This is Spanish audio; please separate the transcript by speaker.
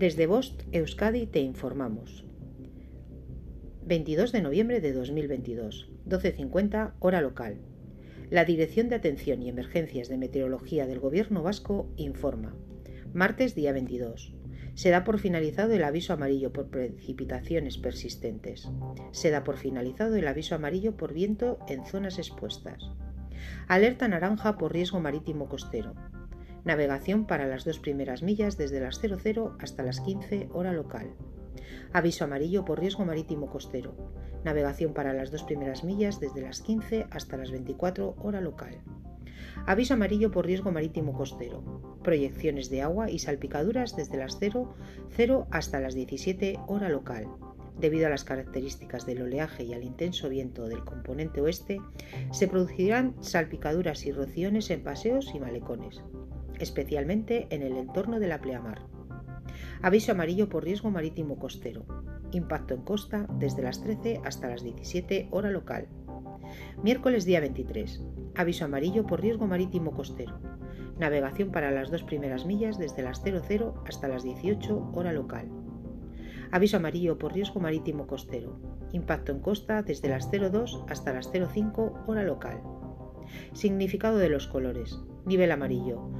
Speaker 1: Desde Bost, Euskadi, te informamos. 22 de noviembre de 2022, 12.50, hora local. La Dirección de Atención y Emergencias de Meteorología del Gobierno Vasco informa. Martes, día 22. Se da por finalizado el aviso amarillo por precipitaciones persistentes. Se da por finalizado el aviso amarillo por viento en zonas expuestas. Alerta naranja por riesgo marítimo costero. Navegación para las dos primeras millas desde las 00 hasta las 15 hora local. Aviso amarillo por riesgo marítimo costero. Navegación para las dos primeras millas desde las 15 hasta las 24 hora local. Aviso amarillo por riesgo marítimo costero. Proyecciones de agua y salpicaduras desde las 0, 0 hasta las 17 hora local. Debido a las características del oleaje y al intenso viento del componente oeste, se producirán salpicaduras y rociones en paseos y malecones especialmente en el entorno de la pleamar. Aviso amarillo por riesgo marítimo costero. Impacto en costa desde las 13 hasta las 17 hora local. Miércoles día 23. Aviso amarillo por riesgo marítimo costero. Navegación para las dos primeras millas desde las 00 hasta las 18 hora local. Aviso amarillo por riesgo marítimo costero. Impacto en costa desde las 02 hasta las 05 hora local. Significado de los colores. Nivel amarillo.